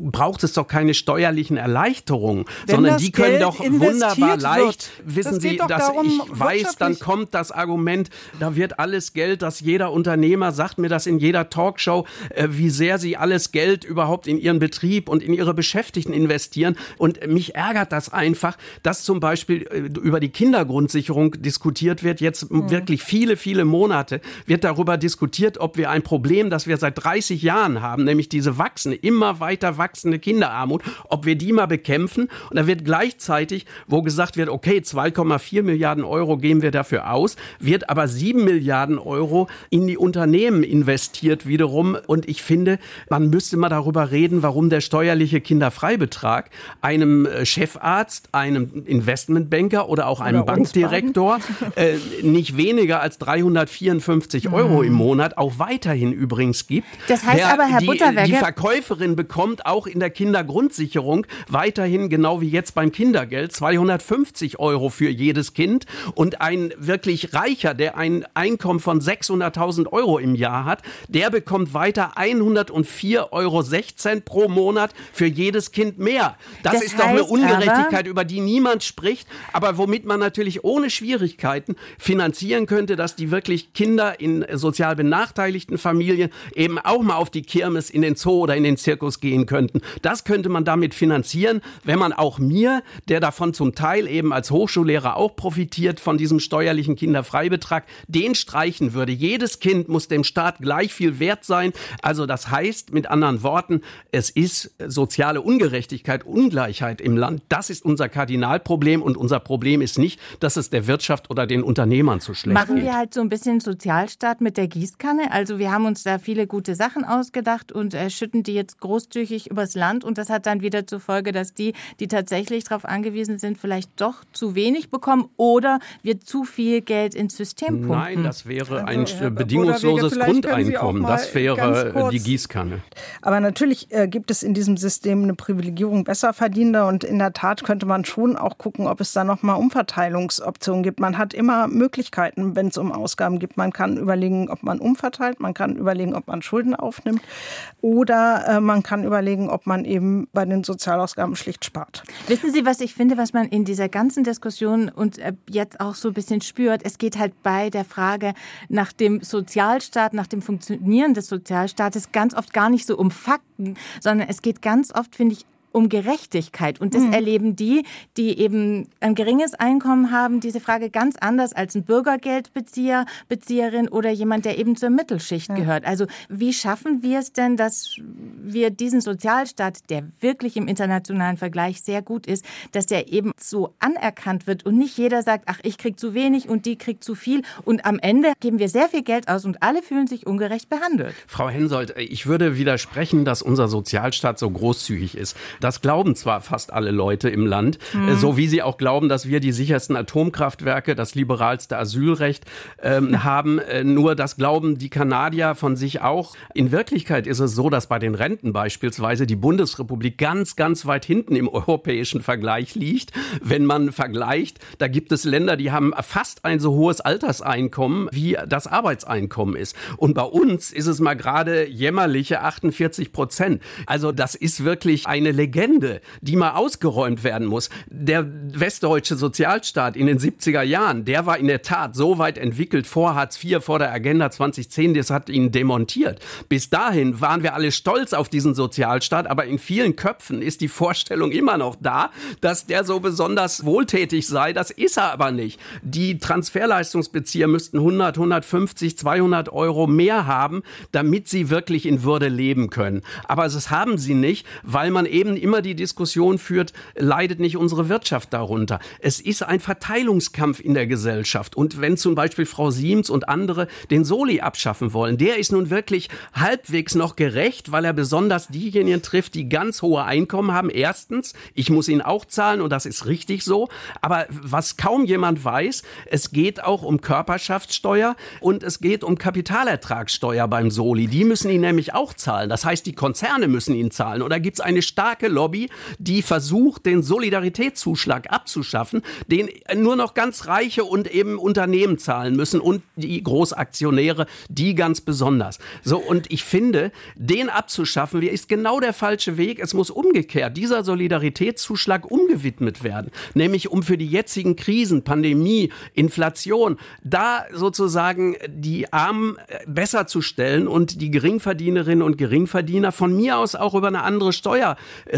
braucht es doch keine steuerlichen Erleichterungen, wenn sondern die können Geld doch wunderbar leicht, wird. wissen das Sie, dass ich weiß, dann kommt das Argument, da wird alles Geld, dass jeder Unternehmer sagt mir das in jeder Talkshow, wie sehr sie alles Geld überhaupt in ihren Betrieb und in ihre Beschäftigten investieren. Und mich ärgert das einfach, dass zum Beispiel äh, über die Kindergrundsicherung diskutiert wird. Jetzt mhm. wirklich viele, viele Monate wird darüber diskutiert, ob wir ein Problem, das wir seit 30 Jahren haben, nämlich diese wachsende, immer weiter wachsende Kinderarmut, ob wir die mal bekämpfen. Und da wird gleichzeitig, wo gesagt wird, okay, 2,4 Milliarden Euro geben wir dafür aus, wird aber 7 Milliarden Euro in die Unternehmen investiert wiederum. Und ich finde, man müsste mal darüber reden, warum der steuerliche Kinderfreibetrag einem äh, Chefarzt, einem Investmentbanker oder auch einem oder Bankdirektor äh, nicht weniger als 354 Euro mhm. im Monat auch weiterhin übrigens gibt. Das heißt der, aber, Herr die, Butterwerke... Die Verkäuferin bekommt auch in der Kindergrundsicherung weiterhin, genau wie jetzt beim Kindergeld, 250 Euro für jedes Kind. Und ein wirklich Reicher, der ein Einkommen von 600.000 Euro im Jahr hat, der bekommt weiter 104,16 Euro pro Monat für jedes Kind mehr. Das, das ist doch eine Ungerechtigkeit, über die niemand spricht, aber womit man natürlich ohne Schwierigkeiten finanzieren könnte, dass die wirklich Kinder in sozial benachteiligten Familien eben auch mal auf die Kirmes in den Zoo oder in den Zirkus gehen könnten. Das könnte man damit finanzieren, wenn man auch mir, der davon zum Teil eben als Hochschullehrer auch profitiert, von diesem steuerlichen Kinderfreibetrag, den streichen würde. Jedes Kind muss dem Staat gleich viel wert sein. Also das heißt mit anderen Worten, es ist soziale Ungerechtigkeit, Ungleichheit im Land. Das ist unser Kardinalproblem und unser Problem ist nicht, dass es der Wirtschaft oder den Unternehmern zu schlecht Machen geht. wir halt so ein bisschen Sozialstaat mit der Gießkanne. Also wir haben uns da viele gute Sachen ausgedacht und äh, schütten die jetzt großzügig übers Land und das hat dann wieder zur Folge, dass die, die tatsächlich darauf angewiesen sind, vielleicht doch zu wenig bekommen oder wir zu viel Geld ins System pumpen. Nein, das wäre ein also, bedingungsloses Grundeinkommen. Das wäre die Gießkanne. Aber natürlich äh, gibt es in diesem System eine Privilegierung Besserverdienender und in der Tat könnte man schon auch gucken, ob es da nochmal Umverteilungsoptionen gibt. Man hat immer Möglichkeiten, wenn es um Ausgaben geht. Man kann überlegen, ob man umverteilt, man kann überlegen, ob man Schulden aufnimmt oder äh, man kann überlegen, ob man eben bei den Sozialausgaben schlicht spart. Wissen Sie, was ich finde, was man in dieser ganzen Diskussion und äh, jetzt auch so ein bisschen spürt? Es geht halt bei der Frage nach dem Sozialstaat, nach dem Funktionieren des Sozialstaates ganz oft gar nicht so um Fakten, sondern es geht ganz oft, finde ich, um Gerechtigkeit. Und das mhm. erleben die, die eben ein geringes Einkommen haben, diese Frage ganz anders als ein Bürgergeldbezieher, Bezieherin oder jemand, der eben zur Mittelschicht ja. gehört. Also wie schaffen wir es denn, dass wir diesen Sozialstaat, der wirklich im internationalen Vergleich sehr gut ist, dass der eben so anerkannt wird und nicht jeder sagt, ach, ich krieg zu wenig und die kriegt zu viel. Und am Ende geben wir sehr viel Geld aus und alle fühlen sich ungerecht behandelt. Frau Hensoldt, ich würde widersprechen, dass unser Sozialstaat so großzügig ist. Das glauben zwar fast alle Leute im Land, mhm. so wie sie auch glauben, dass wir die sichersten Atomkraftwerke, das liberalste Asylrecht ähm, haben. Äh, nur das glauben die Kanadier von sich auch. In Wirklichkeit ist es so, dass bei den Renten beispielsweise die Bundesrepublik ganz, ganz weit hinten im europäischen Vergleich liegt. Wenn man vergleicht, da gibt es Länder, die haben fast ein so hohes Alterseinkommen, wie das Arbeitseinkommen ist. Und bei uns ist es mal gerade jämmerliche 48 Prozent. Also das ist wirklich eine Legende Legende, die mal ausgeräumt werden muss. Der westdeutsche Sozialstaat in den 70er Jahren, der war in der Tat so weit entwickelt vor Hartz IV, vor der Agenda 2010, das hat ihn demontiert. Bis dahin waren wir alle stolz auf diesen Sozialstaat, aber in vielen Köpfen ist die Vorstellung immer noch da, dass der so besonders wohltätig sei. Das ist er aber nicht. Die Transferleistungsbezieher müssten 100, 150, 200 Euro mehr haben, damit sie wirklich in Würde leben können. Aber das haben sie nicht, weil man eben immer die Diskussion führt, leidet nicht unsere Wirtschaft darunter. Es ist ein Verteilungskampf in der Gesellschaft. Und wenn zum Beispiel Frau Siems und andere den Soli abschaffen wollen, der ist nun wirklich halbwegs noch gerecht, weil er besonders diejenigen trifft, die ganz hohe Einkommen haben. Erstens, ich muss ihn auch zahlen und das ist richtig so. Aber was kaum jemand weiß, es geht auch um Körperschaftssteuer und es geht um Kapitalertragssteuer beim Soli. Die müssen ihn nämlich auch zahlen. Das heißt, die Konzerne müssen ihn zahlen. Oder gibt es eine starke Lobby, die versucht, den Solidaritätszuschlag abzuschaffen, den nur noch ganz Reiche und eben Unternehmen zahlen müssen und die Großaktionäre, die ganz besonders. So, und ich finde, den abzuschaffen, ist genau der falsche Weg. Es muss umgekehrt dieser Solidaritätszuschlag umgewidmet werden, nämlich um für die jetzigen Krisen, Pandemie, Inflation, da sozusagen die Armen besser zu stellen und die Geringverdienerinnen und Geringverdiener von mir aus auch über eine andere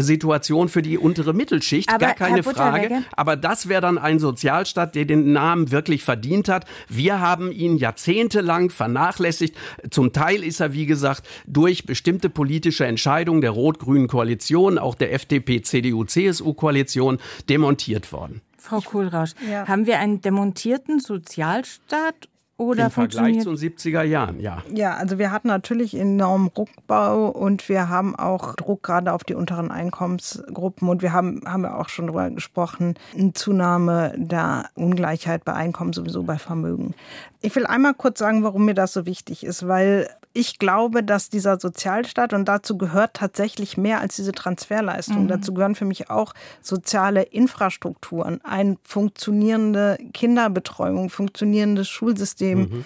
Steuersituation für die untere Mittelschicht, Aber, gar keine Frage. Aber das wäre dann ein Sozialstaat, der den Namen wirklich verdient hat. Wir haben ihn jahrzehntelang vernachlässigt. Zum Teil ist er, wie gesagt, durch bestimmte politische Entscheidungen der rot-grünen Koalition, auch der FDP, CDU, CSU-Koalition demontiert worden. Frau Kohlrausch, Ja. haben wir einen demontierten Sozialstaat oder Im Vergleich zu den 70er Jahren, ja. Ja, also wir hatten natürlich enormen Rückbau und wir haben auch Druck gerade auf die unteren Einkommensgruppen und wir haben, haben ja auch schon darüber gesprochen, eine Zunahme der Ungleichheit bei Einkommen, sowieso bei Vermögen. Ich will einmal kurz sagen, warum mir das so wichtig ist, weil ich glaube, dass dieser Sozialstaat, und dazu gehört tatsächlich mehr als diese Transferleistung, dazu gehören für mich auch soziale Infrastrukturen, eine funktionierende Kinderbetreuung, funktionierendes Schulsystem,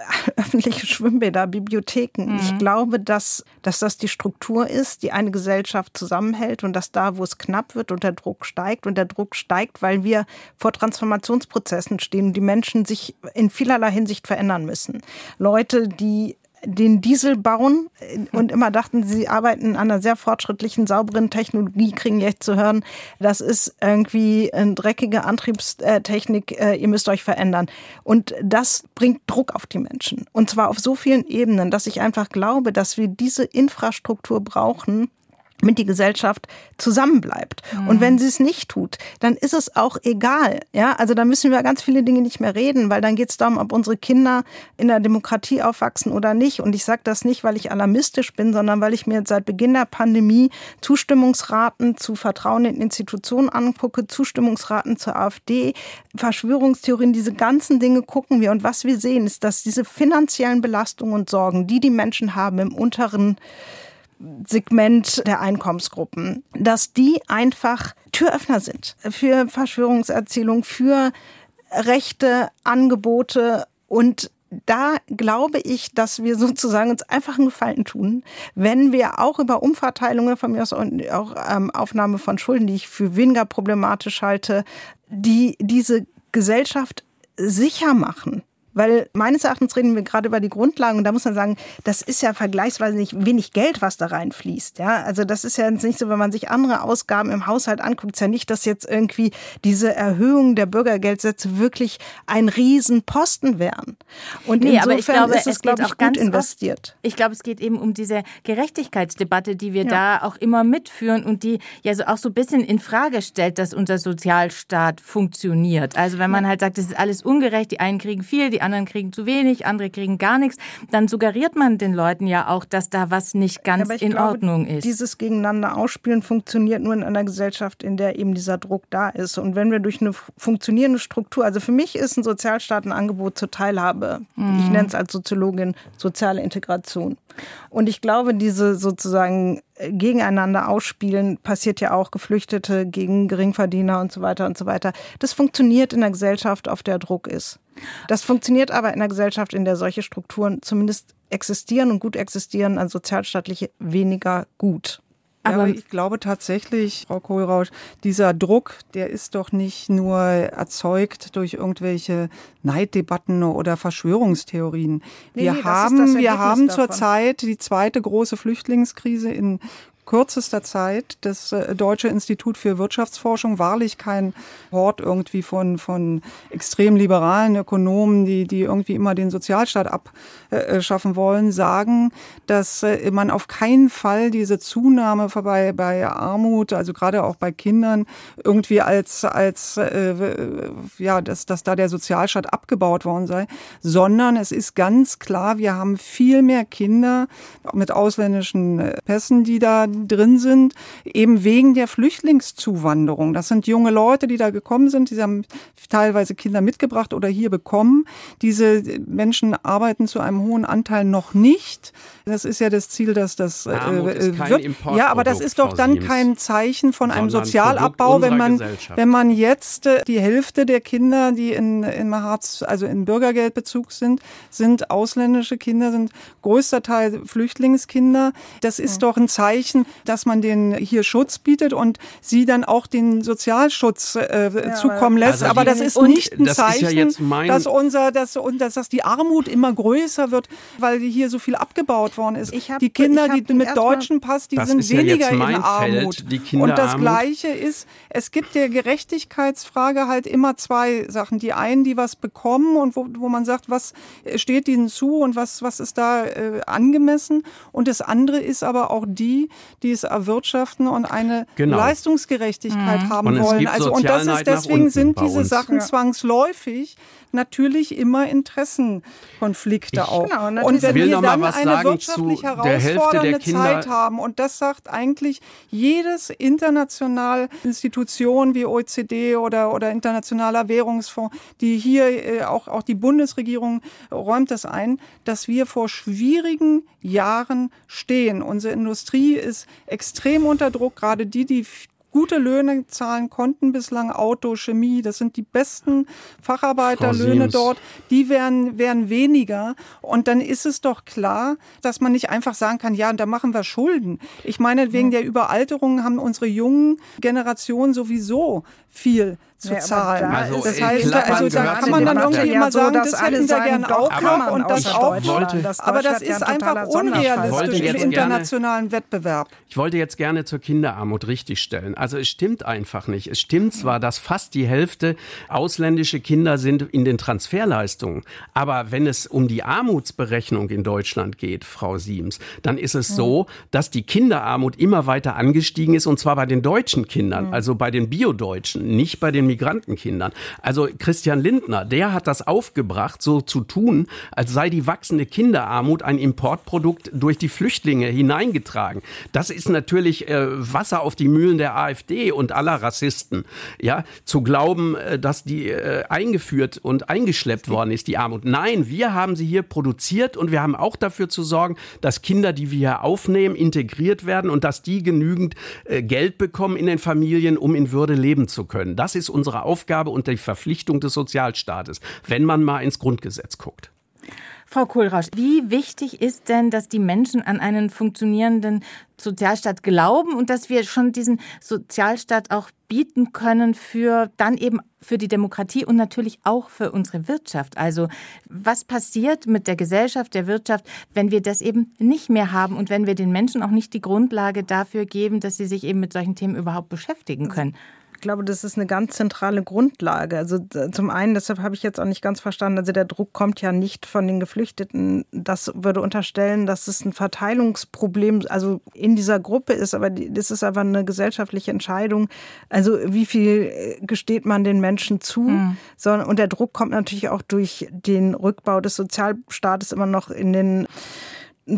öffentliche Schwimmbäder, Bibliotheken. Ich glaube, dass, dass das die Struktur ist, die eine Gesellschaft zusammenhält und dass da, wo es knapp wird und der Druck steigt und der Druck steigt, weil wir vor Transformationsprozessen stehen und die Menschen sich in vielerlei Hinsicht verändern müssen. Leute, die den Diesel bauen und immer dachten, sie arbeiten an einer sehr fortschrittlichen, sauberen Technologie, kriegen jetzt zu hören, das ist irgendwie eine dreckige Antriebstechnik, äh, ihr müsst euch verändern. Und das bringt Druck auf die Menschen. Und zwar auf so vielen Ebenen, dass ich einfach glaube, dass wir diese Infrastruktur brauchen, damit die Gesellschaft zusammenbleibt. Und wenn sie es nicht tut, dann ist es auch egal. Ja, also da müssen wir ganz viele Dinge nicht mehr reden, weil dann geht es darum, ob unsere Kinder in der Demokratie aufwachsen oder nicht. Und ich sage das nicht, weil ich alarmistisch bin, sondern weil ich mir seit Beginn der Pandemie Zustimmungsraten zu Vertrauen in Institutionen angucke, Zustimmungsraten zur AfD, Verschwörungstheorien, diese ganzen Dinge gucken wir. Und was wir sehen, ist, dass diese finanziellen Belastungen und Sorgen, die die Menschen haben im unteren Segment der Einkommensgruppen, dass die einfach Türöffner sind für Verschwörungserzählung, für rechte Angebote und da glaube ich, dass wir sozusagen uns einfach einen Gefallen tun, wenn wir auch über Umverteilungen von mir aus und auch ähm, Aufnahme von Schulden, die ich für weniger problematisch halte, die diese Gesellschaft sicher machen. Weil meines Erachtens reden wir gerade über die Grundlagen und da muss man sagen, das ist ja vergleichsweise nicht wenig Geld, was da reinfließt. Ja, also das ist ja jetzt nicht so, wenn man sich andere Ausgaben im Haushalt anguckt, ist ja nicht, dass jetzt irgendwie diese Erhöhung der Bürgergeldsätze wirklich ein Riesenposten wären. Und Nee, insofern aber ich glaube, ist es, es glaube ich, gut investiert. Oft, ich glaube, es geht eben um diese Gerechtigkeitsdebatte, die wir Ja. da auch immer mitführen und die ja so auch so ein bisschen in Frage stellt, dass unser Sozialstaat funktioniert. Also wenn man halt sagt, es ist alles ungerecht, die einen kriegen viel, die anderen kriegen zu wenig, andere kriegen gar nichts, dann suggeriert man den Leuten ja auch, dass da was nicht ganz ich in glaube, Ordnung ist. Dieses Gegeneinander ausspielen funktioniert nur in einer Gesellschaft, in der eben dieser Druck da ist. Und wenn wir durch eine funktionierende Struktur, also für mich ist ein Sozialstaat ein Angebot zur Teilhabe. Ich nenne es als Soziologin soziale Integration. Und ich glaube, diese sozusagen äh, gegeneinander ausspielen passiert ja auch Geflüchtete gegen Geringverdiener und so weiter und so weiter. Das funktioniert in einer Gesellschaft, auf der Druck ist. Das funktioniert aber in einer Gesellschaft, in der solche Strukturen zumindest existieren und gut existieren, also sozialstaatliche weniger gut. Ja, Aber- ich glaube tatsächlich, Frau Kohlrausch, dieser Druck, der ist doch nicht nur erzeugt durch irgendwelche Neiddebatten oder Verschwörungstheorien. Nee, Wir nee, haben, wir haben zurzeit die zweite große Flüchtlingskrise in kürzester Zeit das äh, Deutsche Institut für Wirtschaftsforschung, wahrlich kein Hort irgendwie von, von extrem liberalen Ökonomen, die, die irgendwie immer den Sozialstaat abschaffen wollen, sagen, dass äh, man auf keinen Fall diese Zunahme bei, bei Armut, also gerade auch bei Kindern, irgendwie als, als äh, ja, dass, dass da der Sozialstaat abgebaut worden sei, sondern es ist ganz klar, wir haben viel mehr Kinder mit ausländischen äh, Pässen, die da drin sind, eben wegen der Flüchtlingszuwanderung. Das sind junge Leute, die da gekommen sind, die haben teilweise Kinder mitgebracht oder hier bekommen. Diese Menschen arbeiten zu einem hohen Anteil noch nicht. Das ist ja das Ziel, dass das äh, wird. Ja, aber das ist doch dann kein Zeichen von einem Sozialabbau, wenn man, wenn man jetzt äh, die Hälfte der Kinder, die in, in Hartz, also in Bürgergeldbezug sind, sind ausländische Kinder, sind größter Teil Flüchtlingskinder. Das ist mhm. doch ein Zeichen, dass man denen hier Schutz bietet und sie dann auch den Sozialschutz äh, ja, zukommen lässt. Also aber das ist nicht ein Zeichen, ja dass unser, dass, dass, dass die Armut immer größer wird, weil hier so viel abgebaut worden ist. Hab, die Kinder, die mit deutschen Pass, die sind weniger ja in Armut. Feld, und das Gleiche ist, es gibt der Gerechtigkeitsfrage halt immer zwei Sachen. Die einen, die was bekommen und wo, wo man sagt, was steht ihnen zu und was, was ist da äh, angemessen. Und das andere ist aber auch die, die es erwirtschaften und eine genau. Leistungsgerechtigkeit mhm. haben und wollen. Also, und das ist, deswegen sind diese Sachen ja. zwangsläufig natürlich immer Interessenkonflikte ich, auch. Genau, und, und wenn wir dann eine wirtschaftlich herausfordernde Zeit haben, und das sagt eigentlich jedes internationale Institution wie OECD oder, oder Internationaler Währungsfonds, die hier äh, auch, auch die Bundesregierung räumt das ein, dass wir vor schwierigen Jahren stehen. Unsere Industrie ist extrem unter Druck, gerade die, die gute Löhne zahlen konnten bislang, Auto, Chemie, das sind die besten Facharbeiterlöhne dort, die werden, werden weniger. Und dann ist es doch klar, dass man nicht einfach sagen kann, ja, da machen wir Schulden. Ich meine, wegen der Überalterung haben unsere jungen Generationen sowieso viel zu ja, zahlen. Da also das heißt, also da kann man dann irgendwie immer sagen, so, das hätten wir gern auch noch und das auch wollte, das Aber das ist einfach unrealistisch im internationalen gerne, Wettbewerb. Ich wollte jetzt gerne zur Kinderarmut richtigstellen. Also es stimmt einfach nicht. Es stimmt zwar, dass fast die Hälfte ausländische Kinder sind in den Transferleistungen, aber wenn es um die Armutsberechnung in Deutschland geht, Frau Siems, dann ist es so, dass die Kinderarmut immer weiter angestiegen ist und zwar bei den deutschen Kindern, also bei den Biodeutschen, nicht bei den Migrantenkindern. Also Christian Lindner, der hat das aufgebracht, so zu tun, als sei die wachsende Kinderarmut ein Importprodukt durch die Flüchtlinge hineingetragen. Das ist natürlich äh, Wasser auf die Mühlen der AfD und aller Rassisten. Ja, zu glauben, äh, dass die äh, eingeführt und eingeschleppt worden ist, die Armut. Nein, wir haben sie hier produziert und wir haben auch dafür zu sorgen, dass Kinder, die wir hier aufnehmen, integriert werden und dass die genügend äh, Geld bekommen in den Familien, um in Würde leben zu können. Das ist unsere Aufgabe und die Verpflichtung des Sozialstaates, wenn man mal ins Grundgesetz guckt. Frau Kohlrausch, wie wichtig ist denn, dass die Menschen an einen funktionierenden Sozialstaat glauben und dass wir schon diesen Sozialstaat auch bieten können für dann eben für die Demokratie und natürlich auch für unsere Wirtschaft. Also was passiert mit der Gesellschaft, der Wirtschaft, wenn wir das eben nicht mehr haben und wenn wir den Menschen auch nicht die Grundlage dafür geben, dass sie sich eben mit solchen Themen überhaupt beschäftigen können? Ich glaube, das ist eine ganz zentrale Grundlage. Also zum einen, deshalb habe ich jetzt auch nicht ganz verstanden, also der Druck kommt ja nicht von den Geflüchteten. Das würde unterstellen, dass es ein Verteilungsproblem, also in dieser Gruppe ist, aber das ist einfach eine gesellschaftliche Entscheidung. Also wie viel äh, gesteht man den Menschen zu? Mhm. Und der Druck kommt natürlich auch durch den Rückbau des Sozialstaates immer noch in den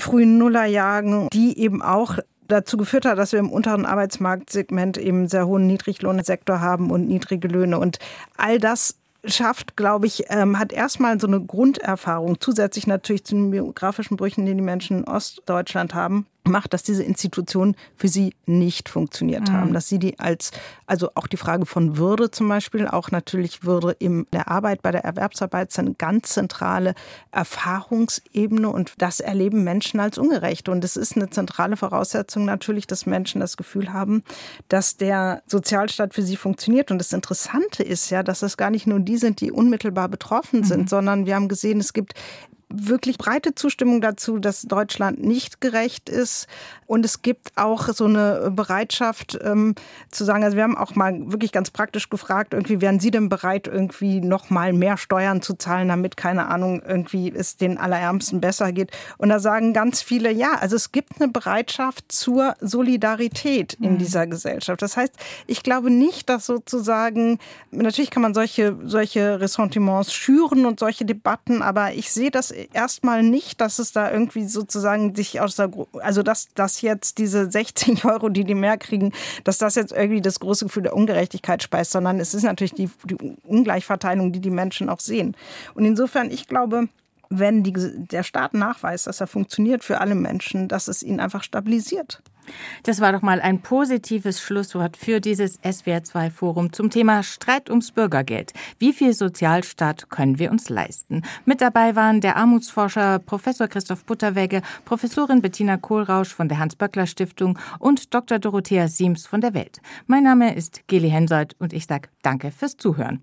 frühen Nullerjahren, die eben auch dazu geführt hat, dass wir im unteren Arbeitsmarktsegment eben sehr hohen Niedriglohnsektor haben und niedrige Löhne. Und all das schafft, glaube ich, ähm, hat erstmal so eine Grunderfahrung, zusätzlich natürlich zu den biografischen Brüchen, die die Menschen in Ostdeutschland haben, macht, dass diese Institutionen für sie nicht funktioniert mhm. haben, dass sie die als, also auch die Frage von Würde zum Beispiel, auch natürlich Würde in der Arbeit, bei der Erwerbsarbeit ist eine ganz zentrale Erfahrungsebene und das erleben Menschen als ungerecht und es ist eine zentrale Voraussetzung natürlich, dass Menschen das Gefühl haben, dass der Sozialstaat für sie funktioniert und das Interessante ist ja, dass es gar nicht nur die sind, die unmittelbar betroffen sind, mhm. sondern wir haben gesehen, es gibt wirklich breite Zustimmung dazu, dass Deutschland nicht gerecht ist. Und es gibt auch so eine Bereitschaft ähm, zu sagen, also wir haben auch mal wirklich ganz praktisch gefragt, irgendwie wären Sie denn bereit, irgendwie noch mal mehr Steuern zu zahlen, damit, keine Ahnung, irgendwie es den Allerärmsten besser geht. Und da sagen ganz viele, ja, also es gibt eine Bereitschaft zur Solidarität in mhm. dieser Gesellschaft. Das heißt, ich glaube nicht, dass sozusagen, natürlich kann man solche, solche Ressentiments schüren und solche Debatten, aber ich sehe das erstmal nicht, dass es da irgendwie sozusagen sich aus der, also dass, dass jetzt diese 60 Euro, die die mehr kriegen, dass das jetzt irgendwie das große Gefühl der Ungerechtigkeit speist, sondern es ist natürlich die, die Ungleichverteilung, die die Menschen auch sehen. Und insofern, ich glaube, wenn die, der Staat nachweist, dass er funktioniert für alle Menschen, dass es ihn einfach stabilisiert. Das war doch mal ein positives Schlusswort für dieses SWR2-Forum zum Thema Streit ums Bürgergeld. Wie viel Sozialstaat können wir uns leisten? Mit dabei waren der Armutsforscher Professor Christoph Butterwegge, Professorin Bettina Kohlrausch von der Hans-Böckler-Stiftung und Dr. Dorothea Siems von der Welt. Mein Name ist Geli Hensoldt und ich sage Danke fürs Zuhören.